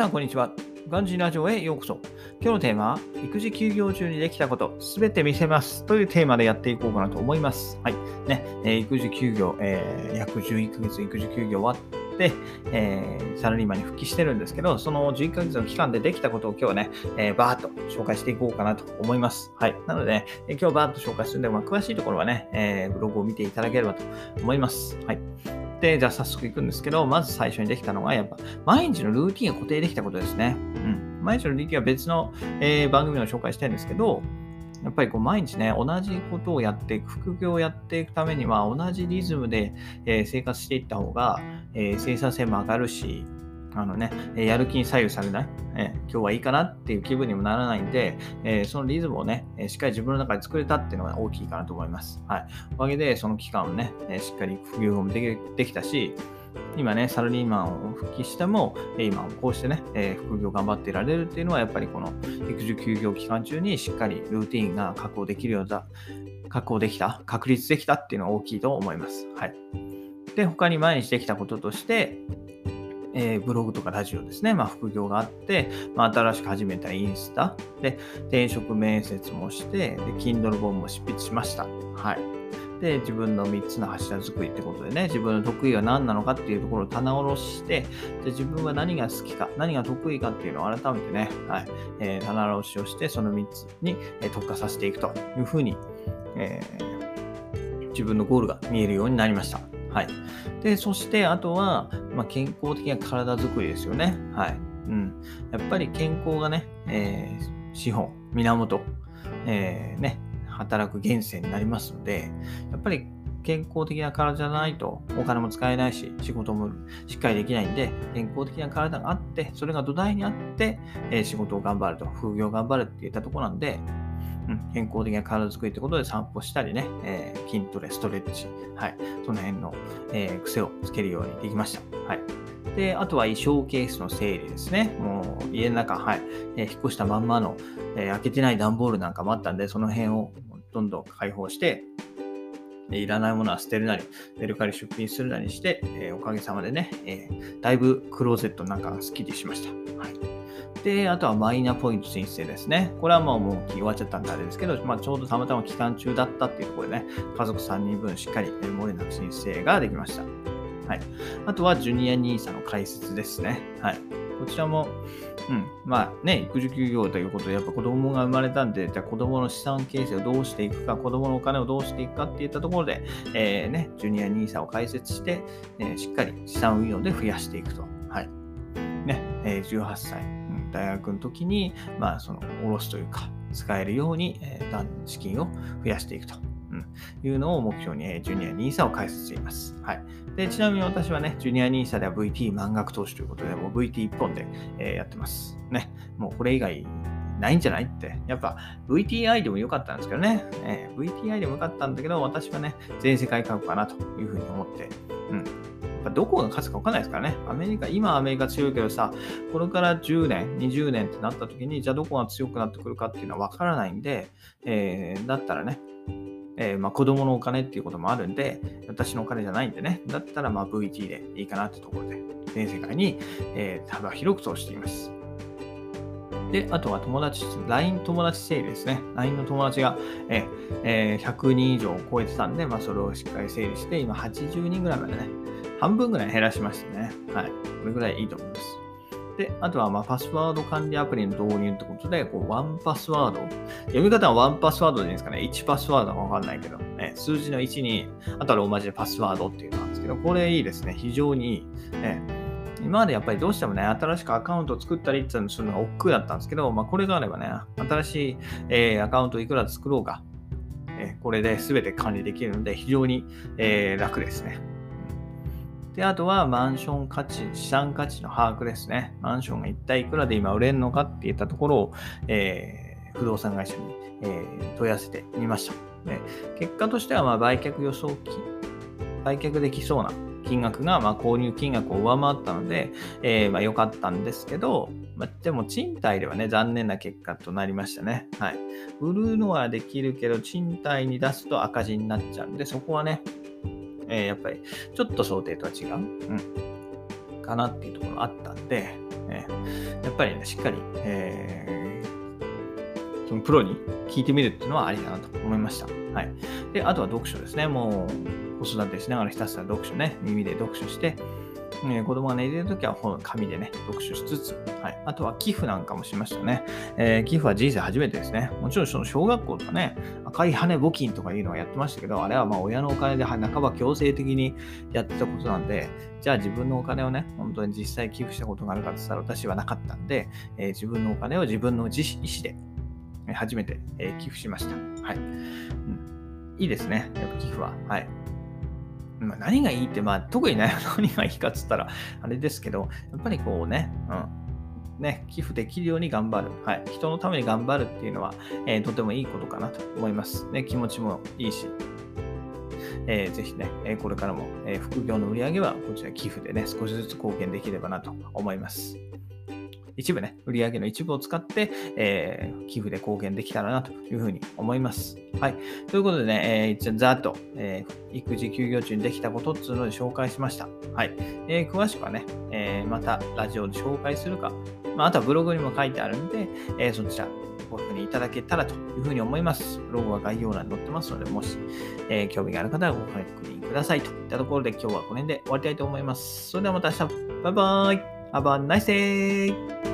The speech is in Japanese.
さん、こんにちは。ガンジーラジオへようこそ。今日のテーマは、育児休業中にできたこと、すべて見せますというテーマでやっていこうかなと思います。はい。ね、えー、育児休業、えー、約11ヶ月育児休業終わって、えー、サラリーマンに復帰してるんですけど、その11ヶ月の期間でできたことを今日はね、えー、バーっと紹介していこうかなと思います。はい。なので、ね、え今日バーっと紹介するんで、まあ、詳しいところはね、え、ブログを見ていただければと思います。はい。で、じゃあ早速行くんですけど、まず最初にできたのが、やっぱ、毎日のルーティンが固定できたことですね。うん。毎日のルーティンは別の、えー、番組を紹介したいんですけど、やっぱりこう毎日ね、同じことをやっていく、副業をやっていくためには、同じリズムで、えー、生活していった方が、えー、生産性も上がるし、あのね、やる気に左右されない、え今日はいいかなっていう気分にもならないんで、えそのリズムをね、しっかり自分の中で作れたっていうのが大きいかなと思います。はい。おかげで、その期間をね、しっかり副業もできできたし、今ね、サラリーマンを復帰しても、今こうしてね、え副業頑張っていられるっていうのは、やっぱりこの育児休業期間中にしっかりルーティンが確保できるようだ、確保できた、確立できたっていうのは大きいと思います。はい。で、他に毎日できたこととして、えー、ブログとかラジオですね、まあ、副業があって、まあ、新しく始めたインスタで、転職面接もして、で、Kindle 本も執筆しました。はい。で、自分の3つの柱作りってことでね、自分の得意は何なのかっていうところを棚卸しして、で自分は何が好きか、何が得意かっていうのを改めてね、はい、えー、棚卸しをして、その3つに、え特化させていくというふうに、えー、自分のゴールが見えるようになりました。はい。で、そしてあとは、まあ、健康的な体づくりですよね。はい。うん。やっぱり健康がね、えー、資本、源、えー、ね、働く源泉になりますので、やっぱり健康的な体じゃないとお金も使えないし、仕事もしっかりできないんで、健康的な体があって、それが土台にあって、え、仕事を頑張ると、副業を頑張るっていったとこなんで、うん、健康的な体づくりってことで散歩したりね、えー、筋トレ、ストレッチ、はい、その辺の、えー、癖をつけるようにできました。はい。で、あとは衣装ケースの整理ですね。もう家の中、はい、えー、引っ越したまんまの、えー、開けてない段ボールなんかもあったんで、その辺をどんどん開放して、いらないものは捨てるなり、メルカリ出品するなりして、えー、おかげさまでね、えー、だいぶクローゼットなんかがスッキリしました。はい。で、あとはマイナポイント申請ですね。これはもうもう終わっちゃったんであれですけど、まあ、ちょうどたまたま期間中だったっていうところでね、家族3人分しっかり漏れなく申請ができました。はい。あとはジュニア NISA の解説ですね。はい。こちらも、うん、まあね、育児休業ということで、やっぱ子供が生まれたんで、じゃあ子供の資産形成をどうしていくか、子供のお金をどうしていくかっていったところで、えー、ね、ジュニア NISA を開設して、えー、しっかり資産運用で増やしていくと。はい。ね、えー、18歳、大学の時に、まあ、その、下ろすというか、使えるように、えー、資金を増やしていくと。うん、いうのを目標に、えー、ジュニア NISA を開設しています。はい。で、ちなみに私はね、ジュニア NISA では VT 満額投資ということで、もう VT1 本で、えー、やってます。ね。もうこれ以外ないんじゃないって。やっぱ VTI でもよかったんですけどね。えー、VTI でもよかったんだけど、私はね、全世界株かなというふうに思って、うん。どこが勝つか分かんないですからね。アメリカ、今アメリカ強いけどさ、これから10年、20年ってなった時に、じゃあどこが強くなってくるかっていうのは分からないんで、えー、だったらね、えー、まあ、子供のお金っていうこともあるんで、私のお金じゃないんでね、だったらまあ VT でいいかなってところで、全世界に、えー、幅広く投しています。で、あとは友達、LINE 友達整理ですね。LINE の友達が、ええー、100人以上を超えてたんで、まあ、それをしっかり整理して、今80人ぐらいまでね、半分ぐらい減らしましたね。はい。これぐらいいいと思います。で、あとは、まパスワード管理アプリの導入ってことで、こう、ワンパスワード。読み方はワンパスワードでいいんですかね。1パスワードかわかんないけど、ね、数字の1に、あとはローマ字でパスワードっていうのなんですけど、これいいですね。非常にいい。ね、今までやっぱりどうしてもね、新しくアカウントを作ったりっていうのするのが億劫だったんですけど、まあ、これがあればね、新しい、えー、アカウントいくら作ろうか、えー、これで全て管理できるので、非常に、えー、楽ですね。で、あとはマンション価値、資産価値の把握ですね。マンションが一体いくらで今売れるのかっていったところを、えー、不動産会社に、えー、問い合わせてみました。で結果としては、まあ、売却予想金、売却できそうな金額が、まあ、購入金額を上回ったので、えー、まあ、良かったんですけど、まあ、でも賃貸ではね、残念な結果となりましたね。はい。売るのはできるけど、賃貸に出すと赤字になっちゃうんで、そこはね、えー、やっぱりちょっと想定とは違う、うん、かなっていうところあったんで、えー、やっぱりね、しっかり、えー、そのプロに聞いてみるっていうのはありだなと思いました。はい。で、あとは読書ですね。もう、子育てしながらひたすら読書ね、耳で読書して、えー、子供が寝てるときは本、紙でね、読書しつつ、はい。あとは寄付なんかもしましたね。えー、寄付は人生初めてですね。もちろんその小学校とかね、赤い羽募金とかいうのはやってましたけど、あれはまあ親のお金で半ば強制的にやってたことなんで、じゃあ自分のお金をね、本当に実際寄付したことがあるかって言ったら私はなかったんで、えー、自分のお金を自分の自意思で初めて、え寄付しました。はい。うん、いいですね。やっぱ寄付は。はい。まあ、何がいいって、まあ、特にね、何がいいかっつったら、あれですけど、やっぱりこうね、うん。ね、寄付できるように頑張る。はい。人のために頑張るっていうのは、えー、とてもいいことかなと思います。ね、気持ちもいいし。えー、ぜひね、えこれからも、え副業の売り上げはこちら寄付でね、少しずつ貢献できればなと思います。一部ね、売上の一部を使って、えー、寄付で貢献できたらなというふうに思います。はい。ということでね、えー、一応ざっと、えー、育児休業中にできたことっていうので紹介しました。はい。えー、詳しくはね、えー、またラジオで紹介するか、まあ、あとはブログにも書いてあるんで、えー、そちらご確認いただけたらというふうに思います。ブログは概要欄に載ってますので、もし、えー、興味がある方はご確認くださいといったところで今日はこの辺で終わりたいと思います。それではまた明日。バイバーイ。Have a nice day!